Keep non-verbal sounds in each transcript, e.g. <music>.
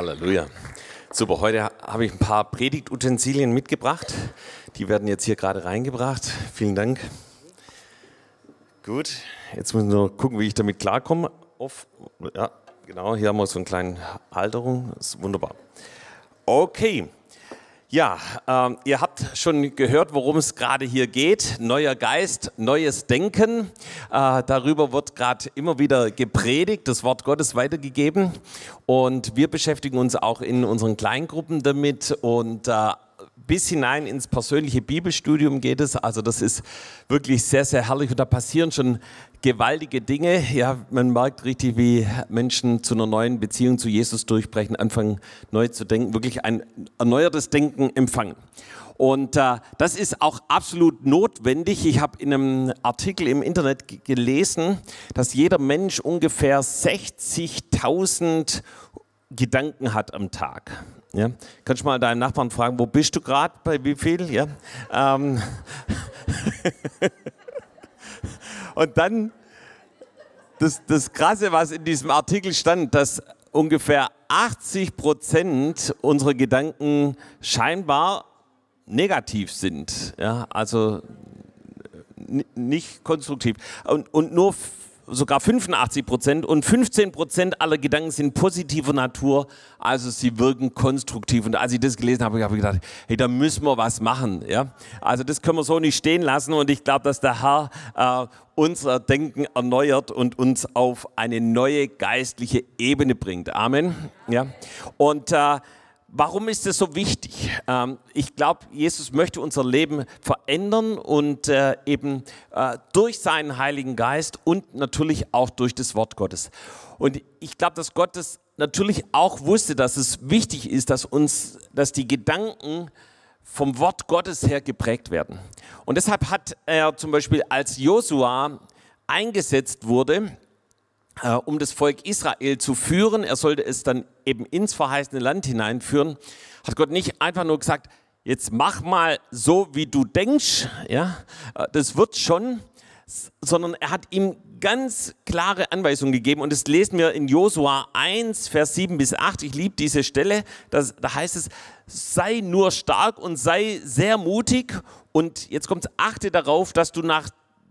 Halleluja. Super, heute habe ich ein paar Predigtutensilien mitgebracht. Die werden jetzt hier gerade reingebracht. Vielen Dank. Gut, jetzt müssen wir gucken, wie ich damit klarkomme. Auf, ja, genau, hier haben wir so eine kleine Halterung. Das ist wunderbar. Okay, ja, ähm, ihr habt schon gehört, worum es gerade hier geht. Neuer Geist, neues Denken. Äh, darüber wird gerade immer wieder gepredigt, das Wort Gottes weitergegeben. Und wir beschäftigen uns auch in unseren Kleingruppen damit. Und äh, bis hinein ins persönliche Bibelstudium geht es. Also das ist wirklich sehr, sehr herrlich und da passieren schon gewaltige Dinge. Ja, man merkt richtig, wie Menschen zu einer neuen Beziehung zu Jesus durchbrechen, anfangen neu zu denken, wirklich ein erneuertes Denken empfangen. Und äh, das ist auch absolut notwendig. Ich habe in einem Artikel im Internet gelesen, dass jeder Mensch ungefähr 60.000 Gedanken hat am Tag. Ja? Kannst du mal deinen Nachbarn fragen, wo bist du gerade, bei wie viel? Ja? Ähm <laughs> Und dann das, das Krasse, was in diesem Artikel stand, dass ungefähr 80 Prozent unserer Gedanken scheinbar negativ sind. Ja? Also nicht konstruktiv. Und, und nur sogar 85 Prozent und 15 Prozent aller Gedanken sind positiver Natur, also sie wirken konstruktiv. Und als ich das gelesen habe, habe ich gedacht, hey, da müssen wir was machen. Ja? Also das können wir so nicht stehen lassen und ich glaube, dass der Herr äh, unser Denken erneuert und uns auf eine neue geistliche Ebene bringt. Amen. Ja? Und äh, Warum ist das so wichtig? Ähm, ich glaube, Jesus möchte unser Leben verändern und äh, eben äh, durch seinen Heiligen Geist und natürlich auch durch das Wort Gottes. Und ich glaube, dass Gott das natürlich auch wusste, dass es wichtig ist, dass uns, dass die Gedanken vom Wort Gottes her geprägt werden. Und deshalb hat er zum Beispiel, als Josua eingesetzt wurde, äh, um das Volk Israel zu führen, er sollte es dann eben ins verheißene Land hineinführen, hat Gott nicht einfach nur gesagt, jetzt mach mal so, wie du denkst, ja, äh, das wird schon, sondern er hat ihm ganz klare Anweisungen gegeben. Und das lesen wir in Josua 1, Vers 7 bis 8. Ich liebe diese Stelle, das, da heißt es, sei nur stark und sei sehr mutig. Und jetzt kommt achte darauf, dass du nach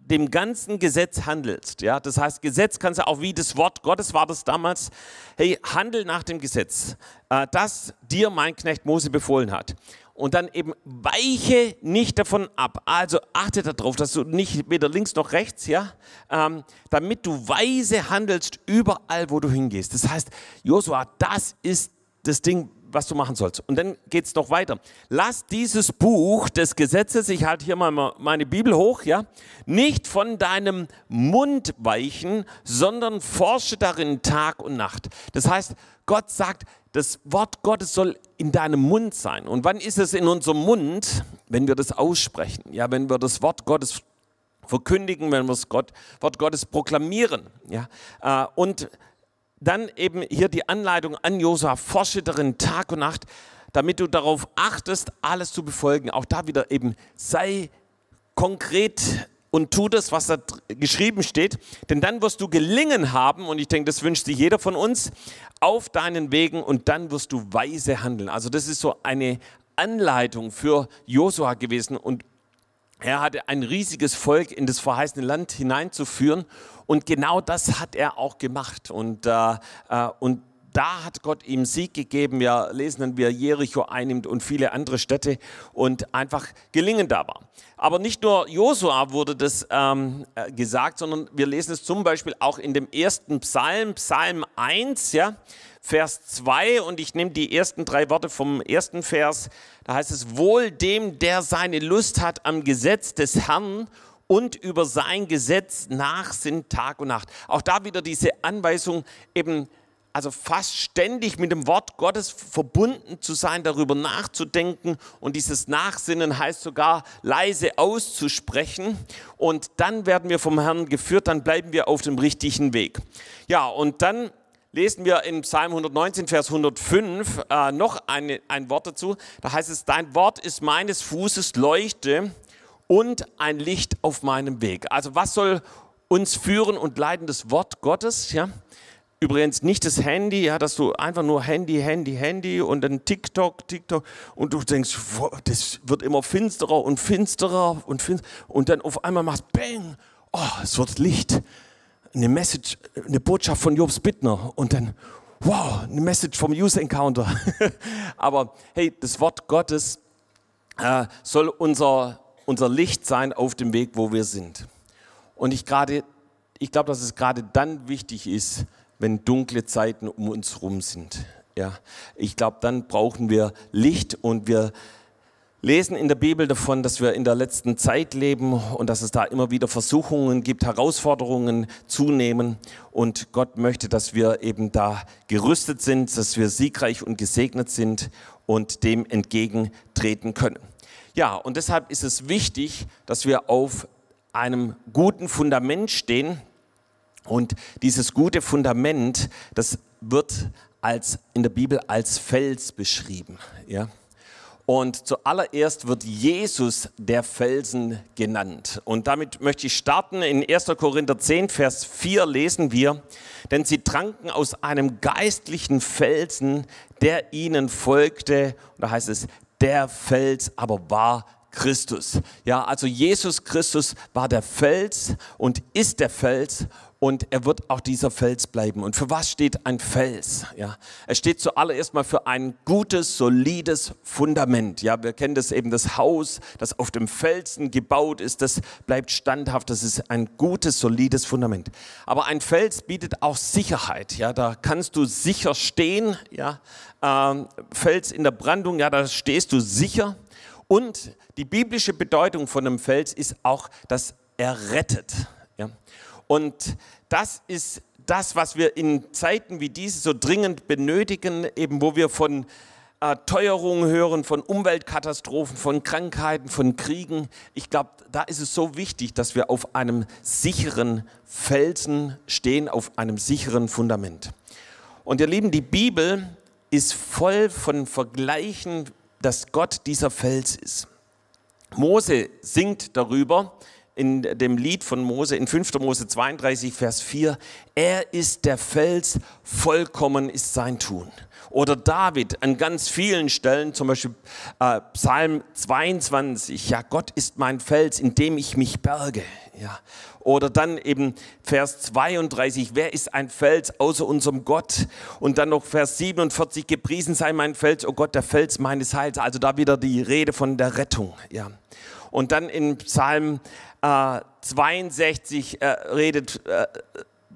dem ganzen Gesetz handelst. Ja, das heißt, Gesetz kannst du auch wie das Wort Gottes war das damals. Hey, handel nach dem Gesetz, äh, das dir mein Knecht Mose befohlen hat. Und dann eben weiche nicht davon ab. Also achte darauf, dass du nicht weder links noch rechts, ja, ähm, damit du weise handelst überall, wo du hingehst. Das heißt, Josua, das ist das Ding, was du machen sollst. Und dann geht es noch weiter. Lass dieses Buch des Gesetzes, ich halte hier mal meine Bibel hoch, ja, nicht von deinem Mund weichen, sondern forsche darin Tag und Nacht. Das heißt, Gott sagt, das Wort Gottes soll in deinem Mund sein. Und wann ist es in unserem Mund? Wenn wir das aussprechen. Ja, wenn wir das Wort Gottes verkündigen, wenn wir das Gott, Wort Gottes proklamieren. Ja, äh, und dann eben hier die Anleitung an Josua, forsche darin Tag und Nacht, damit du darauf achtest, alles zu befolgen. Auch da wieder eben, sei konkret und tu das, was da geschrieben steht, denn dann wirst du gelingen haben, und ich denke, das wünscht sich jeder von uns, auf deinen Wegen und dann wirst du weise handeln. Also das ist so eine Anleitung für Josua gewesen und er hatte ein riesiges Volk in das verheißene Land hineinzuführen und genau das hat er auch gemacht. Und, äh, äh, und da hat Gott ihm Sieg gegeben. Wir lesen dann, wie er Jericho einnimmt und viele andere Städte und einfach gelingen da war. Aber nicht nur Josua wurde das ähm, äh, gesagt, sondern wir lesen es zum Beispiel auch in dem ersten Psalm, Psalm 1, ja, Vers 2 und ich nehme die ersten drei Worte vom ersten Vers. Da heißt es, wohl dem, der seine Lust hat am Gesetz des Herrn und über sein Gesetz nach sind Tag und Nacht. Auch da wieder diese Anweisung, eben also fast ständig mit dem Wort Gottes verbunden zu sein, darüber nachzudenken und dieses Nachsinnen heißt sogar leise auszusprechen und dann werden wir vom Herrn geführt, dann bleiben wir auf dem richtigen Weg. Ja, und dann lesen wir in Psalm 119, Vers 105 äh, noch eine, ein Wort dazu. Da heißt es, dein Wort ist meines Fußes Leuchte und ein Licht auf meinem Weg. Also was soll uns führen und leiten? Das Wort Gottes, ja? Übrigens nicht das Handy, ja, dass du einfach nur Handy, Handy, Handy und dann TikTok, TikTok und du denkst, das wird immer finsterer und finsterer und finsterer und dann auf einmal machst Bang, oh, es wird Licht. Eine Message, eine Botschaft von Jobs Bittner und dann, wow, eine Message vom User Encounter. <laughs> Aber hey, das Wort Gottes äh, soll unser, unser Licht sein auf dem Weg, wo wir sind. Und ich gerade, ich glaube, dass es gerade dann wichtig ist, wenn dunkle Zeiten um uns herum sind. Ja, ich glaube, dann brauchen wir Licht und wir lesen in der Bibel davon, dass wir in der letzten Zeit leben und dass es da immer wieder Versuchungen gibt, Herausforderungen zunehmen und Gott möchte, dass wir eben da gerüstet sind, dass wir siegreich und gesegnet sind und dem entgegentreten können. Ja, und deshalb ist es wichtig, dass wir auf einem guten Fundament stehen, und dieses gute Fundament, das wird als, in der Bibel als Fels beschrieben. Ja? Und zuallererst wird Jesus der Felsen genannt. Und damit möchte ich starten. In 1. Korinther 10, Vers 4 lesen wir, denn sie tranken aus einem geistlichen Felsen, der ihnen folgte. Und da heißt es, der Fels aber war Christus. Ja, also Jesus Christus war der Fels und ist der Fels und er wird auch dieser Fels bleiben. Und für was steht ein Fels? Ja, es steht zuallererst mal für ein gutes, solides Fundament. Ja, wir kennen das eben, das Haus, das auf dem Felsen gebaut ist, das bleibt standhaft. Das ist ein gutes, solides Fundament. Aber ein Fels bietet auch Sicherheit. Ja, da kannst du sicher stehen. Ja, ähm, Fels in der Brandung, ja, da stehst du sicher. Und die biblische Bedeutung von einem Fels ist auch, dass er rettet. Ja. Und das ist das, was wir in Zeiten wie diese so dringend benötigen, eben wo wir von äh, Teuerungen hören, von Umweltkatastrophen, von Krankheiten, von Kriegen. Ich glaube, da ist es so wichtig, dass wir auf einem sicheren Felsen stehen, auf einem sicheren Fundament. Und ihr Lieben, die Bibel ist voll von Vergleichen, dass Gott dieser Fels ist. Mose singt darüber, in dem Lied von Mose, in 5. Mose 32, Vers 4, er ist der Fels, vollkommen ist sein Tun. Oder David an ganz vielen Stellen, zum Beispiel äh, Psalm 22, ja, Gott ist mein Fels, in dem ich mich berge. Ja. Oder dann eben Vers 32, wer ist ein Fels außer unserem Gott? Und dann noch Vers 47, gepriesen sei mein Fels, oh Gott, der Fels meines Heils. Also da wieder die Rede von der Rettung. Ja. Und dann in Psalm äh, 62 äh, redet äh,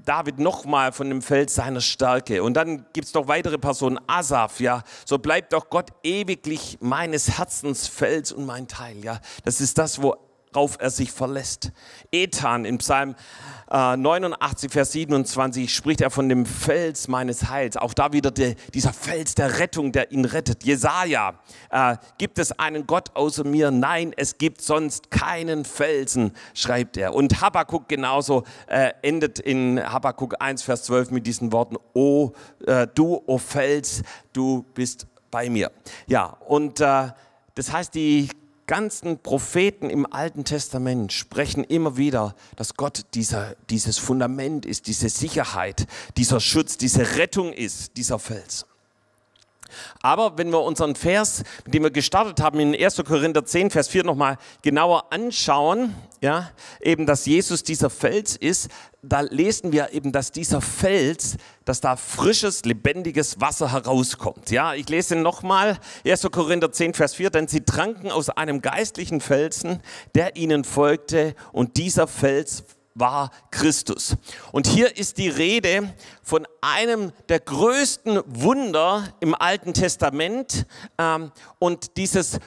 David nochmal von dem Feld seiner Stärke. Und dann gibt es noch weitere Personen, Asaf, ja. So bleibt doch Gott ewiglich meines Herzens Fels und mein Teil, ja. Das ist das, wo worauf er sich verlässt. Ethan in Psalm äh, 89, Vers 27 spricht er von dem Fels meines Heils. Auch da wieder der, dieser Fels der Rettung, der ihn rettet. Jesaja, äh, gibt es einen Gott außer mir? Nein, es gibt sonst keinen Felsen, schreibt er. Und Habakkuk genauso äh, endet in Habakkuk 1, Vers 12 mit diesen Worten: O äh, du, o Fels, du bist bei mir. Ja, und äh, das heißt, die ganzen Propheten im Alten Testament sprechen immer wieder, dass Gott dieser, dieses Fundament ist, diese Sicherheit, dieser Schutz, diese Rettung ist, dieser Fels. Aber wenn wir unseren Vers, mit dem wir gestartet haben, in 1. Korinther 10, Vers 4 nochmal genauer anschauen, ja, eben, dass Jesus dieser Fels ist, da lesen wir eben, dass dieser Fels, dass da frisches, lebendiges Wasser herauskommt. Ja, ich lese nochmal, 1. Korinther 10, Vers 4, denn sie tranken aus einem geistlichen Felsen, der ihnen folgte und dieser Fels war Christus. Und hier ist die Rede von einem der größten Wunder im Alten Testament. Ähm, und dieses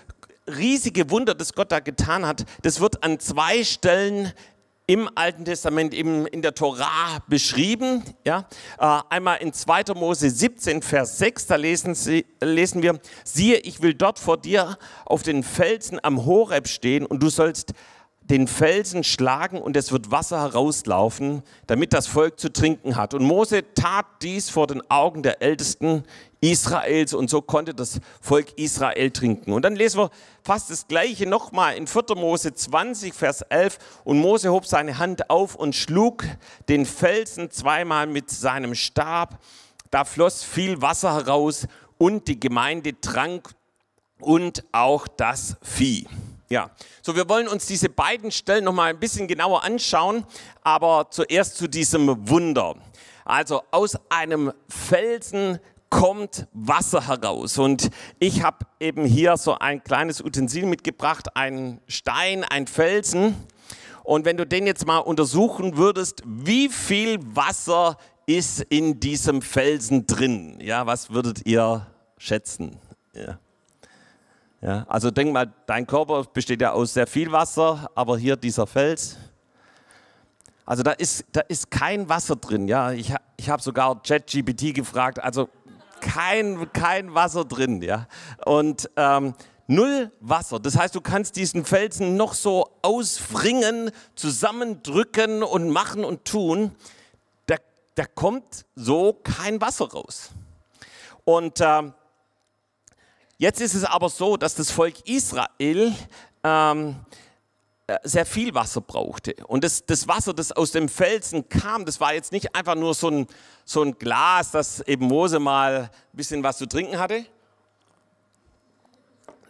riesige Wunder, das Gott da getan hat, das wird an zwei Stellen im Alten Testament eben in der Torah beschrieben. Ja? Äh, einmal in 2. Mose 17, Vers 6, da lesen, Sie, lesen wir, siehe, ich will dort vor dir auf den Felsen am Horeb stehen und du sollst den Felsen schlagen und es wird Wasser herauslaufen, damit das Volk zu trinken hat. Und Mose tat dies vor den Augen der Ältesten Israels und so konnte das Volk Israel trinken. Und dann lesen wir fast das gleiche nochmal in 4. Mose 20, Vers 11. Und Mose hob seine Hand auf und schlug den Felsen zweimal mit seinem Stab. Da floss viel Wasser heraus und die Gemeinde trank und auch das Vieh. Ja, so wir wollen uns diese beiden Stellen noch mal ein bisschen genauer anschauen, aber zuerst zu diesem Wunder. Also aus einem Felsen kommt Wasser heraus und ich habe eben hier so ein kleines Utensil mitgebracht, einen Stein, ein Felsen und wenn du den jetzt mal untersuchen würdest, wie viel Wasser ist in diesem Felsen drin? Ja, was würdet ihr schätzen? Ja. Ja, also denk mal, dein Körper besteht ja aus sehr viel Wasser, aber hier dieser Fels, also da ist, da ist kein Wasser drin. Ja, ich, ich habe sogar ChatGPT gefragt, also kein, kein Wasser drin. Ja, und ähm, null Wasser. Das heißt, du kannst diesen Felsen noch so ausfringen, zusammendrücken und machen und tun. Da, da kommt so kein Wasser raus. Und ähm, Jetzt ist es aber so, dass das Volk Israel ähm, äh, sehr viel Wasser brauchte. Und das, das, Wasser, das aus dem Felsen kam, das war jetzt nicht einfach nur so ein, so ein Glas, das eben Mose mal ein bisschen was zu trinken hatte.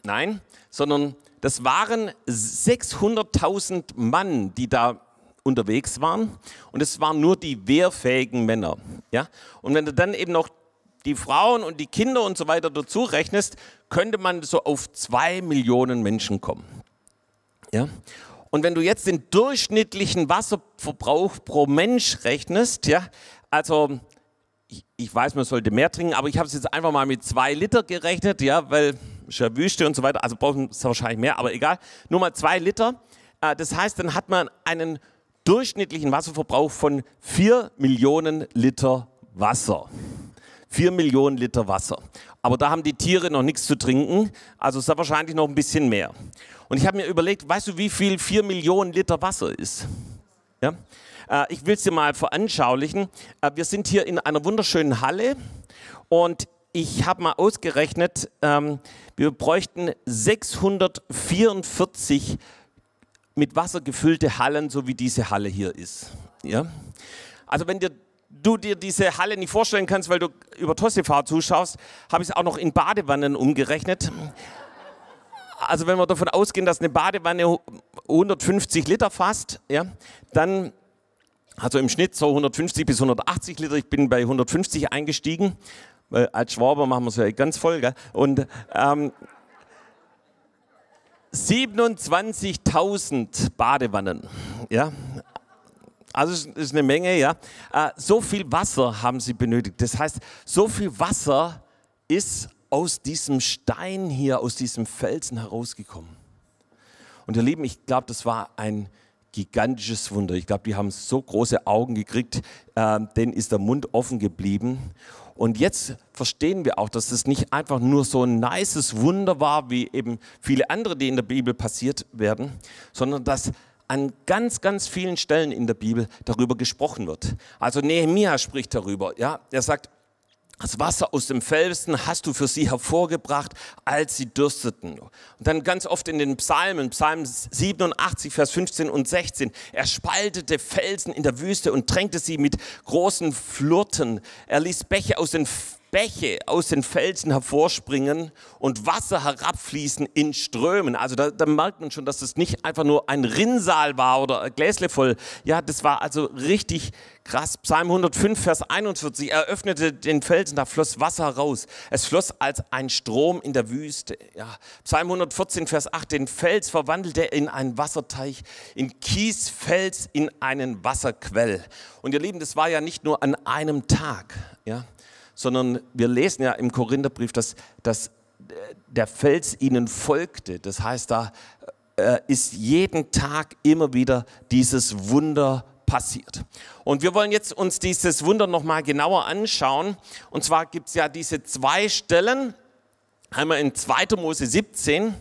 Nein, sondern das waren 600.000 Mann, die da unterwegs waren. Und es waren nur die wehrfähigen Männer. Ja? Und wenn du dann eben noch die Frauen und die Kinder und so weiter dazu rechnest, könnte man so auf zwei Millionen Menschen kommen. Ja? Und wenn du jetzt den durchschnittlichen Wasserverbrauch pro Mensch rechnest, ja, also ich, ich weiß, man sollte mehr trinken, aber ich habe es jetzt einfach mal mit zwei Liter gerechnet, ja, weil es ja Wüste und so weiter, also brauchen es wahrscheinlich mehr, aber egal, nur mal zwei Liter. Äh, das heißt, dann hat man einen durchschnittlichen Wasserverbrauch von vier Millionen Liter Wasser. 4 Millionen Liter Wasser. Aber da haben die Tiere noch nichts zu trinken, also ist da wahrscheinlich noch ein bisschen mehr. Und ich habe mir überlegt, weißt du, wie viel 4 Millionen Liter Wasser ist? Ja? Äh, ich will es dir mal veranschaulichen. Äh, wir sind hier in einer wunderschönen Halle und ich habe mal ausgerechnet, ähm, wir bräuchten 644 mit Wasser gefüllte Hallen, so wie diese Halle hier ist. Ja? Also wenn dir du dir diese Halle nicht vorstellen kannst, weil du über Tossifar zuschaust, habe ich es auch noch in Badewannen umgerechnet. Also wenn wir davon ausgehen, dass eine Badewanne 150 Liter fasst, ja, dann, also im Schnitt so 150 bis 180 Liter, ich bin bei 150 eingestiegen, weil als Schwaber machen wir es ja ganz voll, gell? und ähm, 27.000 Badewannen, ja, also es ist eine Menge, ja. Äh, so viel Wasser haben sie benötigt. Das heißt, so viel Wasser ist aus diesem Stein hier, aus diesem Felsen herausgekommen. Und ihr Lieben, ich glaube, das war ein gigantisches Wunder. Ich glaube, die haben so große Augen gekriegt, äh, denen ist der Mund offen geblieben. Und jetzt verstehen wir auch, dass es nicht einfach nur so ein nices Wunder war, wie eben viele andere, die in der Bibel passiert werden, sondern dass an ganz, ganz vielen Stellen in der Bibel darüber gesprochen wird. Also Nehemia spricht darüber. Ja, er sagt, das Wasser aus dem Felsen hast du für sie hervorgebracht, als sie dürsteten. Und dann ganz oft in den Psalmen, Psalm 87, Vers 15 und 16. Er spaltete Felsen in der Wüste und tränkte sie mit großen Flurten. Er ließ Bäche aus den Bäche aus den Felsen hervorspringen und Wasser herabfließen in Strömen. Also da, da merkt man schon, dass das nicht einfach nur ein Rinnsal war oder ein Gläsle voll. Ja, das war also richtig krass. Psalm 105, Vers 41. Er öffnete den Felsen, da floss Wasser raus. Es floss als ein Strom in der Wüste. Ja. Psalm 114, Vers 8. Den Fels verwandelte er in einen Wasserteich, in Kiesfels in einen Wasserquell. Und ihr Lieben, das war ja nicht nur an einem Tag. Ja sondern wir lesen ja im Korintherbrief, dass, dass der Fels ihnen folgte. Das heißt, da äh, ist jeden Tag immer wieder dieses Wunder passiert. Und wir wollen jetzt uns dieses Wunder nochmal genauer anschauen. Und zwar gibt es ja diese zwei Stellen, einmal in 2. Mose 17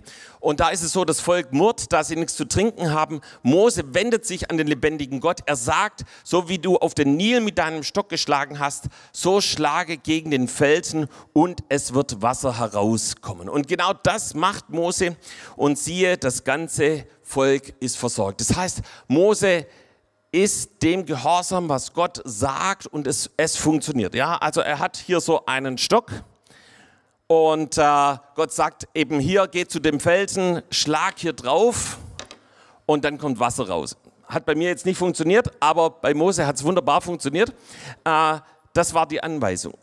und da ist es so, das Volk murrt, da sie nichts zu trinken haben. Mose wendet sich an den lebendigen Gott. Er sagt, so wie du auf den Nil mit deinem Stock geschlagen hast, so schlage gegen den Felsen und es wird Wasser herauskommen. Und genau das macht Mose und siehe, das ganze Volk ist versorgt. Das heißt, Mose ist dem gehorsam, was Gott sagt und es, es funktioniert. Ja, also er hat hier so einen Stock und äh, Gott sagt eben hier, geh zu dem Felsen, schlag hier drauf und dann kommt Wasser raus. Hat bei mir jetzt nicht funktioniert, aber bei Mose hat es wunderbar funktioniert. Äh, das war die Anweisung.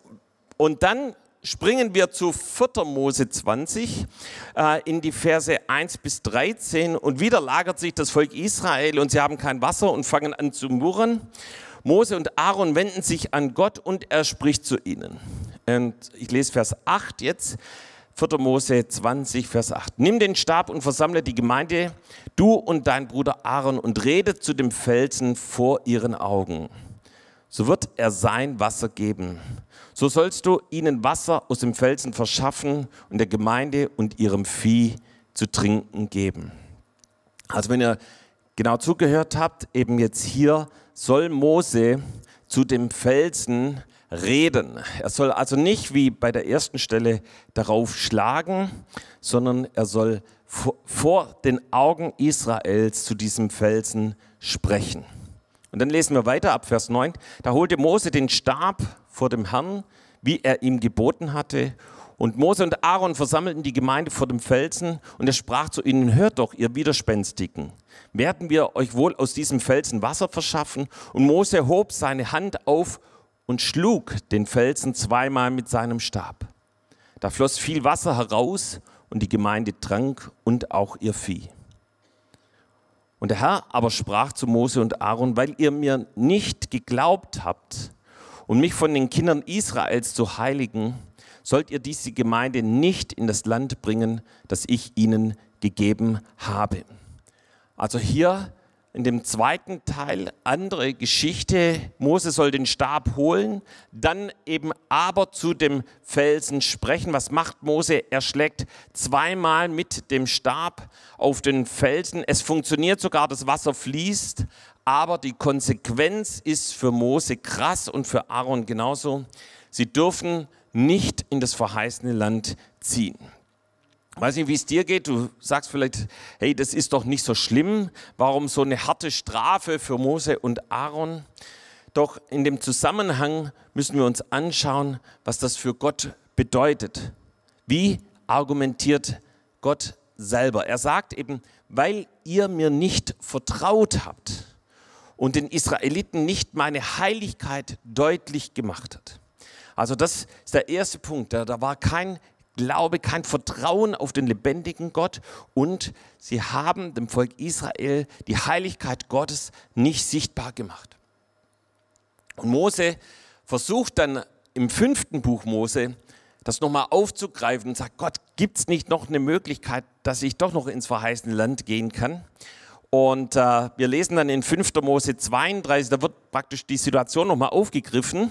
Und dann springen wir zu 4. Mose 20 äh, in die Verse 1 bis 13 und wieder lagert sich das Volk Israel und sie haben kein Wasser und fangen an zu murren. Mose und Aaron wenden sich an Gott und er spricht zu ihnen. Und ich lese Vers 8 jetzt. 4. Mose 20, Vers 8. Nimm den Stab und versammle die Gemeinde, du und dein Bruder Aaron, und rede zu dem Felsen vor ihren Augen. So wird er sein Wasser geben. So sollst du ihnen Wasser aus dem Felsen verschaffen und der Gemeinde und ihrem Vieh zu trinken geben. Also wenn ihr genau zugehört habt, eben jetzt hier soll Mose zu dem Felsen reden. Er soll also nicht wie bei der ersten Stelle darauf schlagen, sondern er soll vor den Augen Israels zu diesem Felsen sprechen. Und dann lesen wir weiter ab Vers 9. Da holte Mose den Stab vor dem Herrn, wie er ihm geboten hatte. Und Mose und Aaron versammelten die Gemeinde vor dem Felsen und er sprach zu ihnen, hört doch, ihr Widerspenstigen, werden wir euch wohl aus diesem Felsen Wasser verschaffen? Und Mose hob seine Hand auf und schlug den Felsen zweimal mit seinem Stab. Da floss viel Wasser heraus und die Gemeinde trank und auch ihr Vieh. Und der Herr aber sprach zu Mose und Aaron, weil ihr mir nicht geglaubt habt und mich von den Kindern Israels zu heiligen, sollt ihr diese Gemeinde nicht in das Land bringen, das ich ihnen gegeben habe. Also hier in dem zweiten Teil andere Geschichte. Mose soll den Stab holen, dann eben aber zu dem Felsen sprechen. Was macht Mose? Er schlägt zweimal mit dem Stab auf den Felsen. Es funktioniert sogar, das Wasser fließt, aber die Konsequenz ist für Mose krass und für Aaron genauso. Sie dürfen nicht in das verheißene Land ziehen. Weiß nicht, wie es dir geht. Du sagst vielleicht, hey, das ist doch nicht so schlimm. Warum so eine harte Strafe für Mose und Aaron? Doch in dem Zusammenhang müssen wir uns anschauen, was das für Gott bedeutet. Wie argumentiert Gott selber? Er sagt eben, weil ihr mir nicht vertraut habt und den Israeliten nicht meine Heiligkeit deutlich gemacht hat. Also das ist der erste Punkt. Da, war kein Glaube, kein Vertrauen auf den lebendigen Gott und sie haben dem Volk Israel die Heiligkeit Gottes nicht sichtbar gemacht. Und Mose versucht dann im fünften Buch Mose das nochmal aufzugreifen und sagt, Gott, gibt es nicht noch eine Möglichkeit, dass ich doch noch ins verheißene Land gehen kann? Und äh, wir lesen dann in 5. Mose 32, da wird praktisch die Situation nochmal aufgegriffen.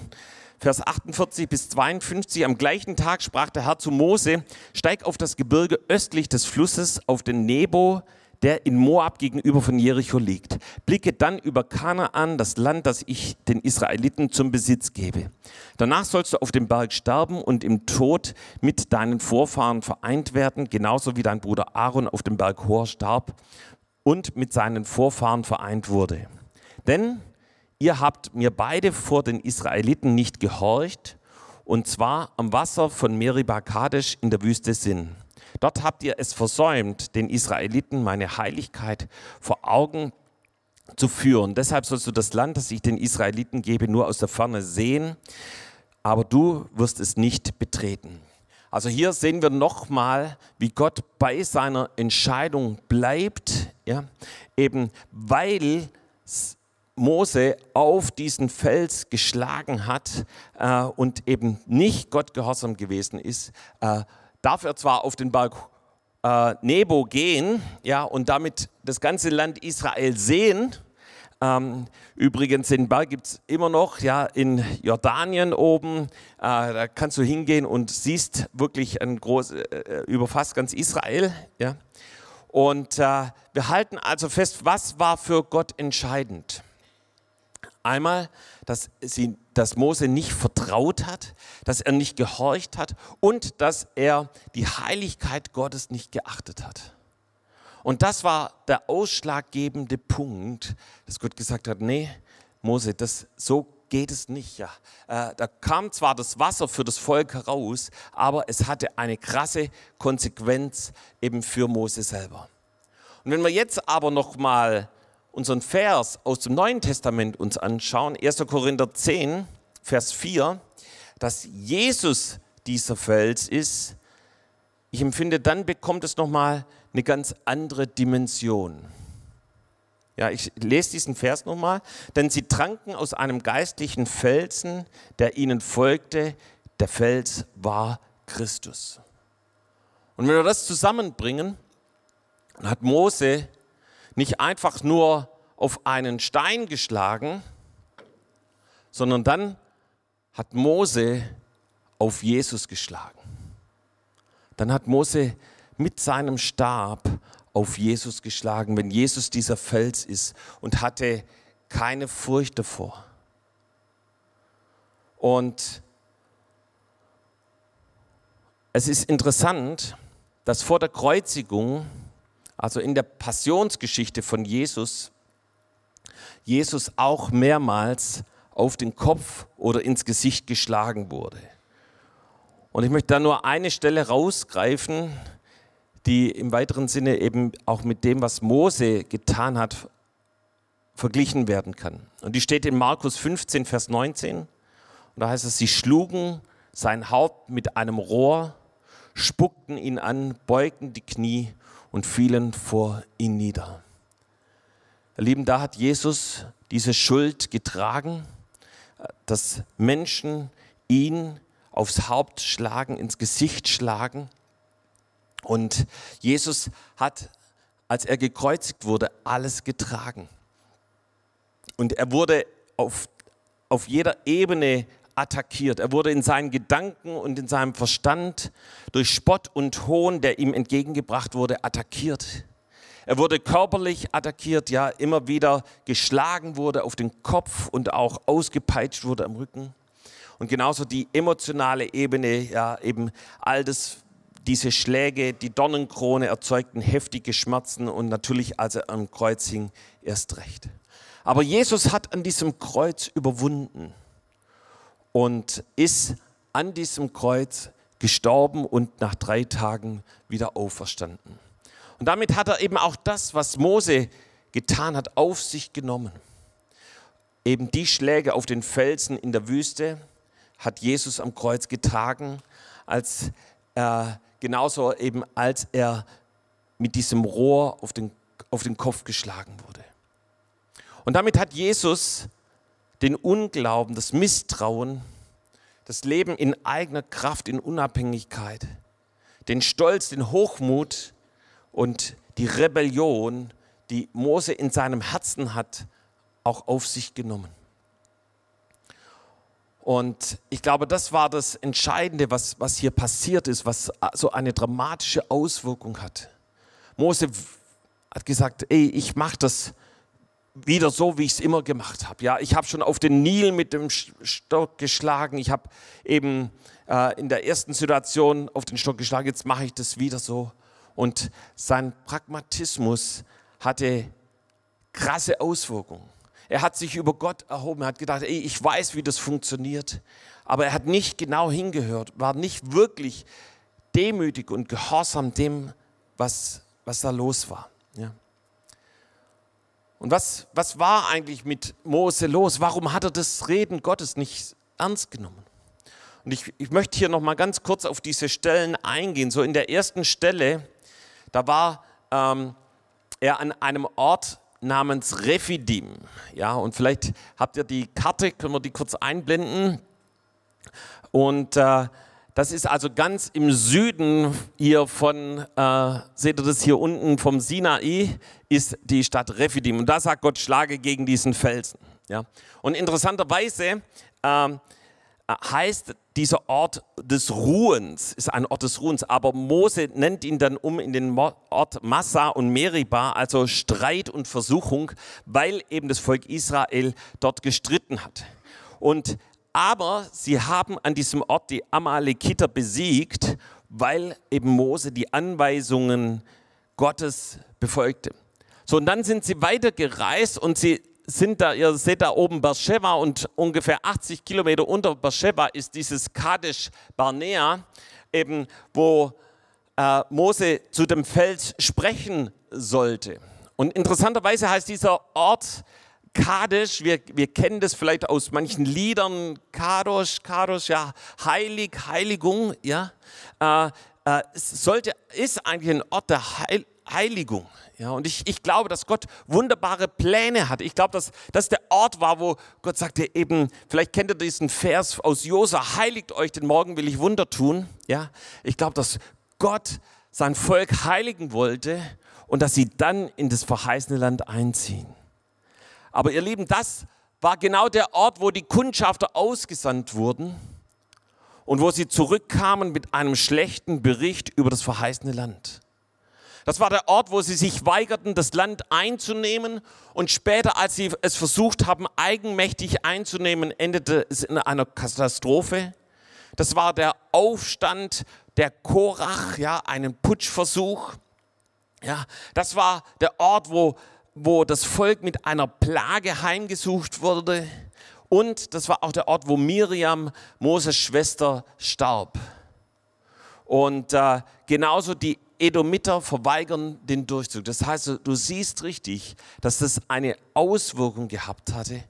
Vers 48 bis 52, am gleichen Tag sprach der Herr zu Mose, steig auf das Gebirge östlich des Flusses, auf den Nebo, der in Moab gegenüber von Jericho liegt. Blicke dann über Kanaan, das Land, das ich den Israeliten zum Besitz gebe. Danach sollst du auf dem Berg sterben und im Tod mit deinen Vorfahren vereint werden, genauso wie dein Bruder Aaron auf dem Berg Hor starb und mit seinen Vorfahren vereint wurde. Denn ihr habt mir beide vor den Israeliten nicht gehorcht, und zwar am Wasser von Meribah Kadesh in der Wüste Sin. Dort habt ihr es versäumt, den Israeliten meine Heiligkeit vor Augen zu führen. Deshalb sollst du das Land, das ich den Israeliten gebe, nur aus der Ferne sehen, aber du wirst es nicht betreten. Also hier sehen wir nochmal, wie Gott bei seiner Entscheidung bleibt, ja, eben weil Mose auf diesen Fels geschlagen hat äh, und eben nicht Gott gehorsam gewesen ist, äh, darf er zwar auf den Berg äh, Nebo gehen ja, und damit das ganze Land Israel sehen, Ähm, übrigens, den Berg gibt es immer noch, ja, in Jordanien oben. Äh, da kannst du hingehen und siehst wirklich ein groß, äh, äh, über fast ganz Israel. Ja. Und wir halten also fest, was war für Gott entscheidend? Einmal, dass, sie, dass Mose nicht vertraut hat, dass er nicht gehorcht hat und dass er die Heiligkeit Gottes nicht geachtet hat. Und das war der ausschlaggebende Punkt, dass Gott gesagt hat, nee, Mose, das, so geht es nicht. Ja. Äh, da kam zwar das Wasser für das Volk heraus, aber es hatte eine krasse Konsequenz eben für Mose selber. Und wenn wir jetzt aber noch mal unseren Vers aus dem Neuen Testament uns anschauen, 1. Korinther 10, Vers 4, dass Jesus dieser Fels ist, ich empfinde, dann bekommt es nochmal eine ganz andere Dimension. Ja, ich lese diesen Vers nochmal. Denn sie tranken aus einem geistlichen Felsen, der ihnen folgte. Der Fels war Christus. Und wenn wir das zusammenbringen, hat Mose nicht einfach nur auf einen Stein geschlagen, sondern dann hat Mose auf Jesus geschlagen. Dann hat Mose mit seinem Stab auf Jesus geschlagen, wenn Jesus dieser Fels ist und hatte keine Furcht davor. Und es ist interessant, dass vor der Kreuzigung also in der Passionsgeschichte von Jesus, Jesus auch mehrmals auf den Kopf oder ins Gesicht geschlagen wurde. Und ich möchte da nur eine Stelle rausgreifen, die im weiteren Sinne eben auch mit dem, was Mose getan hat, verglichen werden kann. Und die steht in Markus 15, Vers 19. Und da heißt es, sie schlugen sein Haupt mit einem Rohr, spuckten ihn an, beugten die Knie und fielen vor ihn nieder. Ihr Lieben, da hat Jesus diese Schuld getragen, dass Menschen ihn aufs Haupt schlagen, ins Gesicht schlagen. Und Jesus hat, als er gekreuzigt wurde, alles getragen. Und er wurde auf, auf jeder Ebene attackiert. Er wurde in seinen Gedanken und in seinem Verstand durch Spott und Hohn, der ihm entgegengebracht wurde, attackiert. Er wurde körperlich attackiert, ja, immer wieder geschlagen wurde auf den Kopf und auch ausgepeitscht wurde am Rücken. Und genauso die emotionale Ebene, ja, eben all das, diese Schläge, die Dornenkrone erzeugten heftige Schmerzen und natürlich, als er am Kreuz hing, erst recht. Aber Jesus hat an diesem Kreuz überwunden und ist an diesem Kreuz gestorben und nach drei Tagen wieder auferstanden. Und damit hat er eben auch das, was Mose getan hat, auf sich genommen. Eben die Schläge auf den Felsen in der Wüste hat Jesus am Kreuz getragen, als er, genauso eben als er mit diesem Rohr auf den, auf den Kopf geschlagen wurde. Und damit hat Jesus den Unglauben, das Misstrauen, das Leben in eigener Kraft, in Unabhängigkeit, den Stolz, den Hochmut und die Rebellion, die Mose in seinem Herzen hat, auch auf sich genommen. Und ich glaube, das war das Entscheidende, was, was hier passiert ist, was so eine dramatische Auswirkung hat. Mose hat gesagt, ey, ich mache das wieder so, wie ich es immer gemacht habe. Ja, ich habe schon auf den Nil mit dem Stock geschlagen. Ich habe eben äh, in der ersten Situation auf den Stock geschlagen. Jetzt mache ich das wieder so. Und sein Pragmatismus hatte krasse Auswirkungen. Er hat sich über Gott erhoben. Er hat gedacht, ey, ich weiß, wie das funktioniert. Aber er hat nicht genau hingehört, war nicht wirklich demütig und gehorsam dem, was, was da los war. Ja. Und was, was war eigentlich mit Mose los? Warum hat er das Reden Gottes nicht ernst genommen? Und ich, ich möchte hier noch mal ganz kurz auf diese Stellen eingehen. So in der ersten Stelle, da war ähm, er an einem Ort namens Refidim. Ja, und vielleicht habt ihr die Karte, können wir die kurz einblenden. Und äh, das ist also ganz im Süden hier von, äh, seht ihr das hier unten vom Sinai, ist die Stadt Rephidim. Und da sagt Gott, schlage gegen diesen Felsen. Ja? Und interessanterweise äh, heißt dieser Ort des Ruhens, ist ein Ort des Ruhens, aber Mose nennt ihn dann um in den Ort Massa und Meribah, also Streit und Versuchung, weil eben das Volk Israel dort gestritten hat. Und aber sie haben an diesem Ort die Amalekiter besiegt, weil eben Mose die Anweisungen Gottes befolgte. So, und dann sind sie weitergereist und sie sind da, ihr seht da oben Beersheba und ungefähr 80 Kilometer unter Beersheba ist dieses Kadesh Barnea, eben wo äh, Mose zu dem Fels sprechen sollte. Und interessanterweise heißt dieser Ort Kadesh, wir, wir kennen das vielleicht aus manchen Liedern, Kadosh, Kadosh, ja, heilig, Heiligung, ja. Äh, äh, sollte, ist eigentlich ein Ort der Heil, Heiligung. Ja, und ich, ich glaube, dass Gott wunderbare Pläne hat. Ich glaube, dass das der Ort war, wo Gott sagte eben, vielleicht kennt ihr diesen Vers aus Josa, heiligt euch, denn morgen will ich Wunder tun. Ja, ich glaube, dass Gott sein Volk heiligen wollte und dass sie dann in das verheißene Land einziehen. Aber ihr Lieben, das war genau der Ort, wo die Kundschafter ausgesandt wurden und wo sie zurückkamen mit einem schlechten Bericht über das verheißene Land. Das war der Ort, wo sie sich weigerten, das Land einzunehmen. Und später, als sie es versucht haben, eigenmächtig einzunehmen, endete es in einer Katastrophe. Das war der Aufstand der Korach, ja, einen Putschversuch. Ja, das war der Ort, wo wo das Volk mit einer Plage heimgesucht wurde. Und das war auch der Ort, wo Miriam, Moses Schwester, starb. Und äh, genauso die Edomiter verweigern den Durchzug. Das heißt, du siehst richtig, dass das eine Auswirkung gehabt hatte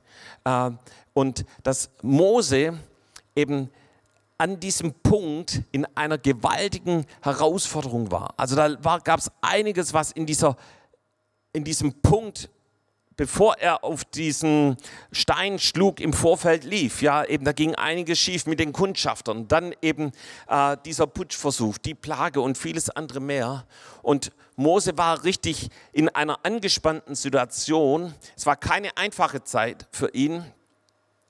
äh, und dass Mose eben an diesem Punkt in einer gewaltigen Herausforderung war. Also da gab es einiges, was in dieser in diesem Punkt, bevor er auf diesen Stein schlug, im Vorfeld lief. Ja, eben da ging einiges schief mit den Kundschaftern. Dann eben äh, dieser Putschversuch, die Plage und vieles andere mehr. Und Mose war richtig in einer angespannten Situation. Es war keine einfache Zeit für ihn.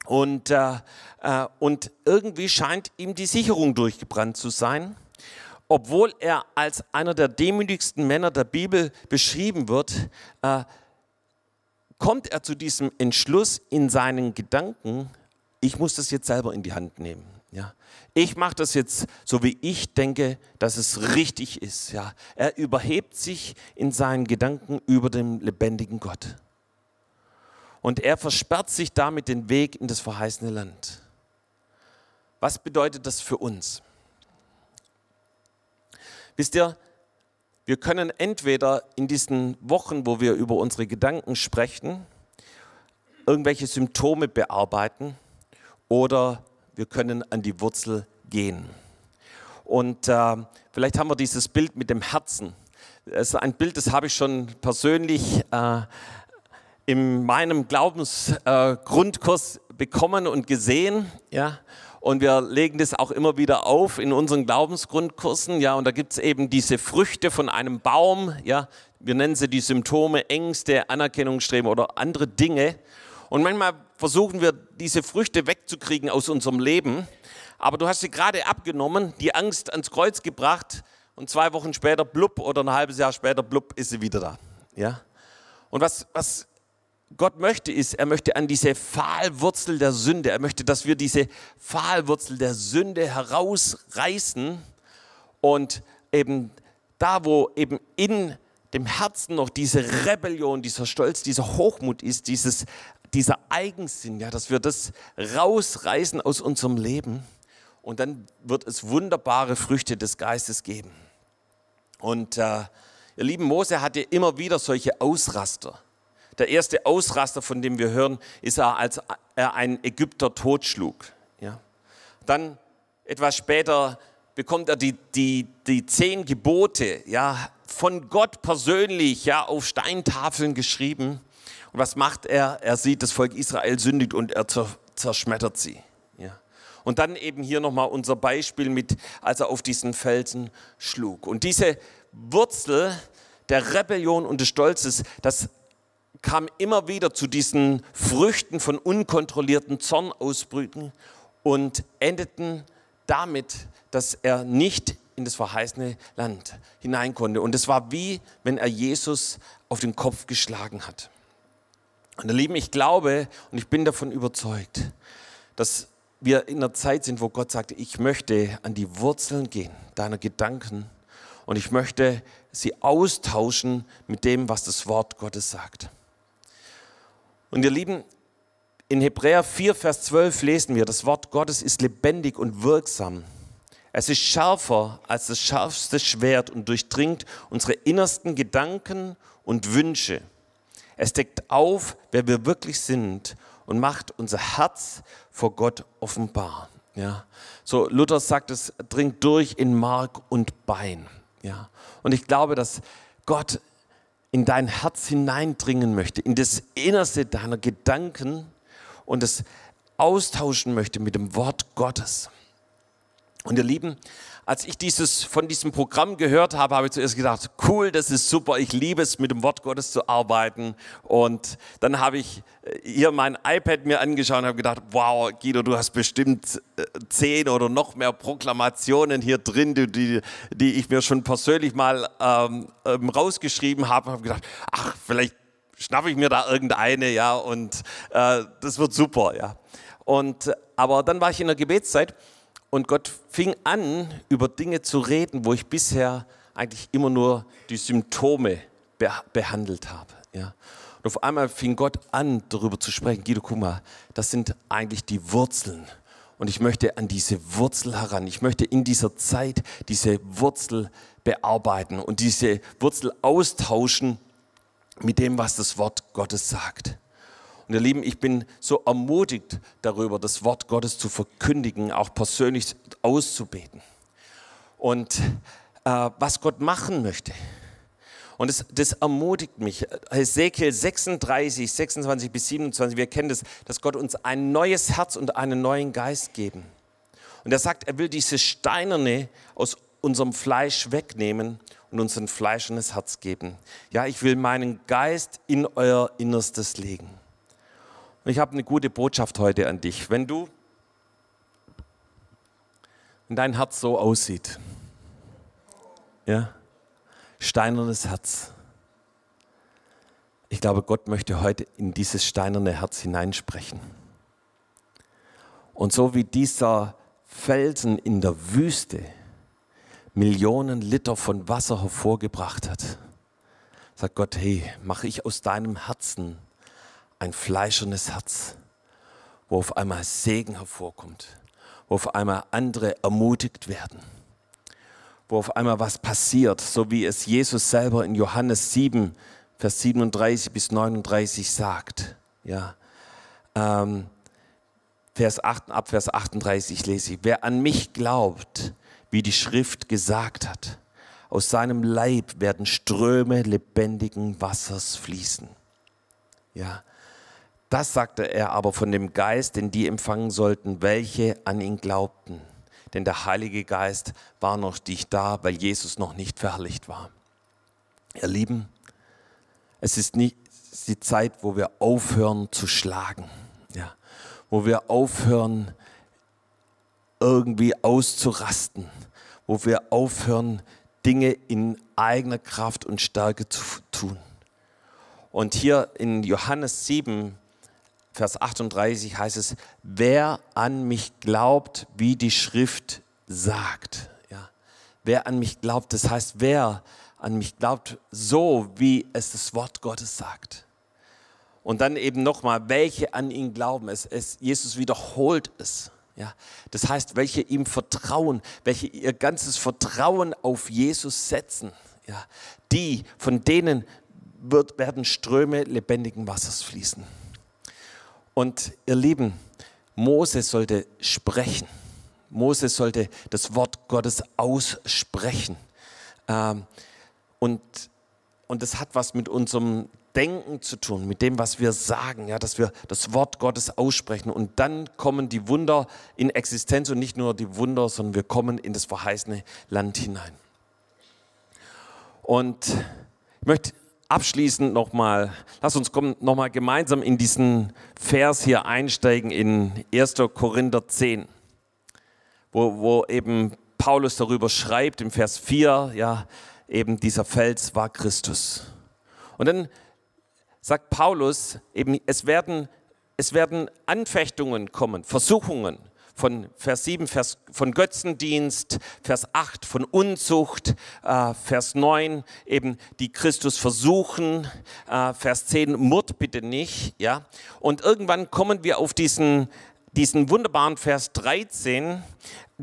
Und, äh, äh, und irgendwie scheint ihm die Sicherung durchgebrannt zu sein obwohl er als einer der demütigsten Männer der Bibel beschrieben wird, äh, kommt er zu diesem Entschluss in seinen Gedanken, ich muss das jetzt selber in die Hand nehmen. Ja. Ich mache das jetzt so, wie ich denke, dass es richtig ist. Ja. Er überhebt sich in seinen Gedanken über den lebendigen Gott. Und er versperrt sich damit den Weg in das verheißene Land. Was bedeutet das für uns? Wisst ihr, wir können entweder in diesen Wochen, wo wir über unsere Gedanken sprechen, irgendwelche Symptome bearbeiten oder wir können an die Wurzel gehen. Und äh, vielleicht haben wir dieses Bild mit dem Herzen. Das ist ein Bild, das habe ich schon persönlich äh, in meinem Glaubensgrundkurs äh, bekommen und gesehen. Ja? Und wir legen das auch immer wieder auf in unseren Glaubensgrundkursen. Ja, und da gibt es eben diese Früchte von einem Baum. Ja, wir nennen sie die Symptome, Ängste, Anerkennungsstreben oder andere Dinge. Und manchmal versuchen wir, diese Früchte wegzukriegen aus unserem Leben. Aber du hast sie gerade abgenommen, die Angst ans Kreuz gebracht und zwei Wochen später, blub, oder ein halbes Jahr später, blub, ist sie wieder da. Ja? Und was, was Gott möchte ist, er möchte an diese Pfahlwurzel der Sünde, er möchte, dass wir diese Pfahlwurzel der Sünde herausreißen und eben da, wo eben in dem Herzen noch diese Rebellion, dieser Stolz, dieser Hochmut ist, dieses, dieser Eigensinn, ja, dass wir das rausreißen aus unserem Leben und dann wird es wunderbare Früchte des Geistes geben. Und äh, ihr lieben Mose hatte immer wieder solche Ausraster. Der erste Ausraster, von dem wir hören, ist er, als er einen Ägypter totschlug. Ja. Dann etwas später bekommt er die, die, die zehn Gebote ja, von Gott persönlich ja, auf Steintafeln geschrieben. Und was macht er? Er sieht, das Volk Israel sündigt und er zerschmettert sie. Ja. Und dann eben hier nochmal unser Beispiel mit, als er auf diesen Felsen schlug. Und diese Wurzel der Rebellion und des Stolzes, das kam immer wieder zu diesen Früchten von unkontrollierten Zornausbrüchen und endeten damit, dass er nicht in das verheißene Land hinein konnte. Und es war wie, wenn er Jesus auf den Kopf geschlagen hat. Und ihr Lieben, ich glaube und ich bin davon überzeugt, dass wir in einer Zeit sind, wo Gott sagt, ich möchte an die Wurzeln gehen, deiner Gedanken, und ich möchte sie austauschen mit dem, was das Wort Gottes sagt. Und ihr Lieben, in Hebräer 4, Vers 12 lesen wir, das Wort Gottes ist lebendig und wirksam. Es ist schärfer als das schärfste Schwert und durchdringt unsere innersten Gedanken und Wünsche. Es deckt auf, wer wir wirklich sind und macht unser Herz vor Gott offenbar. Ja. So Luther sagt, es dringt durch in Mark und Bein. Ja. Und ich glaube, dass Gott in dein Herz hineindringen möchte, in das Innerste deiner Gedanken und es austauschen möchte mit dem Wort Gottes. Und ihr Lieben, als ich dieses, von diesem Programm gehört habe, habe ich zuerst gedacht, cool, das ist super, ich liebe es, mit dem Wort Gottes zu arbeiten. Und dann habe ich äh, hier mein iPad mir angeschaut und habe gedacht, wow, Guido, du hast bestimmt äh, zehn oder noch mehr Proklamationen hier drin, die, die ich mir schon persönlich mal ähm, ähm rausgeschrieben habe. Und habe gedacht, ach, vielleicht schnappe ich mir da irgendeine, ja, und äh, das wird super, ja. Und, aber dann war ich in der Gebetszeit und Gott fing an, über Dinge zu reden, wo ich bisher eigentlich immer nur die Symptome be behandelt habe. Ja. Und auf einmal fing Gott an, darüber zu sprechen. Guido, guck mal, das sind eigentlich die Wurzeln. Und ich möchte an diese Wurzel heran. Ich möchte in dieser Zeit diese Wurzel bearbeiten und diese Wurzel austauschen mit dem, was das Wort Gottes sagt. Und ihr Lieben, ich bin so ermutigt darüber, das Wort Gottes zu verkündigen, auch persönlich auszubeten. Und äh, was Gott machen möchte. Und das, das ermutigt mich. Ezekiel 36, 26 bis 27, wir kennen das, dass Gott uns ein neues Herz und einen neuen Geist geben. Und er sagt, er will diese Steinerne aus unserem Fleisch wegnehmen und uns ein fleischendes Herz geben. Ja, ich will meinen Geist in euer Innerstes legen. Und ich habe eine gute Botschaft heute an dich. Wenn du, wenn dein Herz so aussieht, ja, steinernes Herz. Ich glaube, Gott möchte heute in dieses steinerne Herz hineinsprechen. Und so wie dieser Felsen in der Wüste Millionen Liter von Wasser hervorgebracht hat, sagt Gott, hey, mache ich aus deinem Herzen ein fleischernes Herz, wo auf einmal Segen hervorkommt, wo auf einmal andere ermutigt werden, wo auf einmal was passiert, so wie es Jesus selber in Johannes 7, Vers 37 bis 39 sagt. Ja, ähm, Vers 8, ab Vers 38 lese ich, wer an mich glaubt, wie die Schrift gesagt hat, aus seinem Leib werden Ströme lebendigen Wassers fließen. Ja, das sagte er aber von dem Geist, den die empfangen sollten, welche an ihn glaubten. Denn der Heilige Geist war noch nicht da, weil Jesus noch nicht verherrlicht war. Ihr Lieben, es ist nicht die Zeit, wo wir aufhören zu schlagen, ja, wo wir aufhören irgendwie auszurasten, wo wir aufhören Dinge in eigener Kraft und Stärke zu tun. Und hier in Johannes 7 Vers 38 heißt es, wer an mich glaubt, wie die Schrift sagt. Ja. Wer an mich glaubt, das heißt, wer an mich glaubt, so wie es das Wort Gottes sagt. Und dann eben nochmal, welche an ihn glauben. Es, es, Jesus wiederholt es. Ja, das heißt, welche ihm vertrauen, welche ihr ganzes Vertrauen auf Jesus setzen, ja, die, von denen wird, werden Ströme lebendigen Wassers fließen. Und ihr Lieben, Mose sollte sprechen. Mose sollte das Wort Gottes aussprechen. Ähm, und, und das hat was mit unserem Denken zu tun, mit dem, was wir sagen, ja, dass wir das Wort Gottes aussprechen und dann kommen die Wunder in Existenz und nicht nur die Wunder, sondern wir kommen in das verheißene Land hinein. Und ich möchte abschließend nochmal, lass uns nochmal gemeinsam in diesen Vers hier einsteigen in 1. Korinther 10, wo, wo eben Paulus darüber schreibt im Vers 4, ja, eben dieser Fels war Christus. Und dann sagt Paulus eben, es werden, es werden Anfechtungen kommen, Versuchungen von Vers 7, Vers, von Götzendienst, Vers 8 von Unzucht, äh, Vers 9 eben die Christus versuchen, äh, Vers 10 Mord bitte nicht, ja. Und irgendwann kommen wir auf diesen, diesen wunderbaren Vers 13,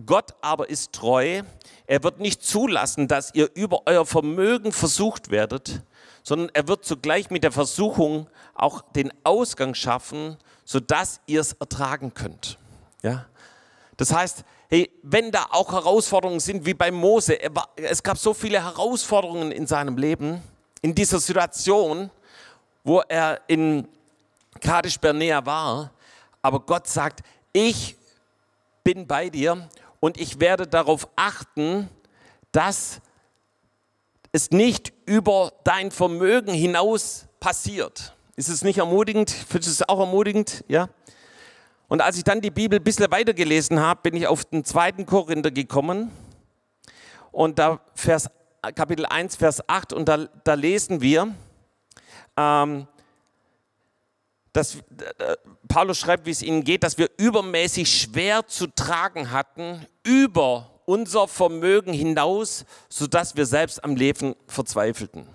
Gott aber ist treu, er wird nicht zulassen, dass ihr über euer Vermögen versucht werdet, sondern er wird zugleich mit der Versuchung auch den Ausgang schaffen, sodass ihr es ertragen könnt. Ja? Das heißt, hey, wenn da auch Herausforderungen sind wie bei Mose, war, es gab so viele Herausforderungen in seinem Leben, in dieser Situation, wo er in Kadesh Bernea war, aber Gott sagt, ich bin bei dir und ich werde darauf achten, dass es nicht über dein Vermögen hinaus passiert. Ist es nicht ermutigend? Findest du es auch ermutigend? Ja. Und als ich dann die Bibel ein bisschen weitergelesen habe, bin ich auf den zweiten Korinther gekommen. Und da Vers, Kapitel 1, Vers 8, und da, da lesen wir, ähm, dass äh, Paulus schreibt, wie es ihnen geht, dass wir übermäßig schwer zu tragen hatten, über unser Vermögen hinaus, sodass wir selbst am Leben verzweifelten.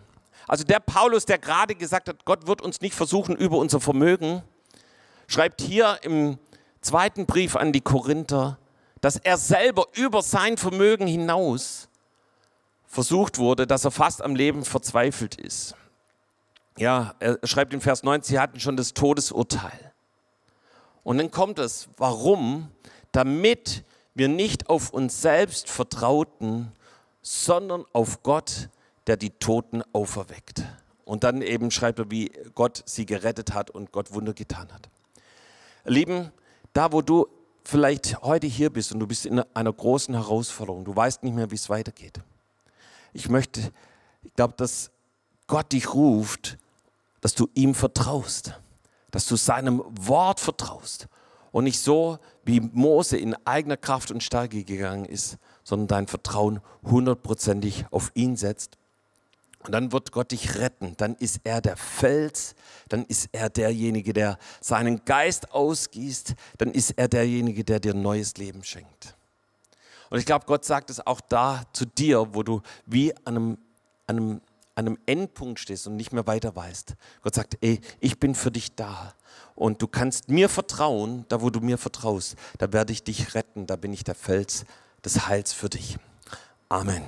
Also der Paulus, der gerade gesagt hat, Gott wird uns nicht versuchen über unser Vermögen, schreibt hier im zweiten Brief an die Korinther, dass er selber über sein Vermögen hinaus versucht wurde, dass er fast am Leben verzweifelt ist. Ja, er schreibt in Vers 9, sie hatten schon das Todesurteil. Und dann kommt es, warum? Damit wir nicht auf uns selbst vertrauten, sondern auf Gott, der die Toten auferweckt. Und dann eben schreibt er, wie Gott sie gerettet hat und Gott Wunder getan hat. Lieben, da wo du vielleicht heute hier bist und du bist in einer großen Herausforderung, du weißt nicht mehr, wie es weitergeht. Ich möchte, ich glaube, dass Gott dich ruft, dass du ihm vertraust, dass du seinem Wort vertraust und nicht so, wie Mose in eigener Kraft und Stärke gegangen ist, sondern dein Vertrauen hundertprozentig auf ihn setzt. Und dann wird Gott dich retten. Dann ist er der Fels. Dann ist er derjenige, der seinen Geist ausgießt. Dann ist er derjenige, der dir neues Leben schenkt. Und ich glaube, Gott sagt es auch da zu dir, wo du wie an einem, an einem, an einem Endpunkt stehst und nicht mehr weiter weißt. Gott sagt, ey, ich bin für dich da. Und du kannst mir vertrauen, da wo du mir vertraust, da werde ich dich retten, da bin ich der Fels des Heils für dich. Amen.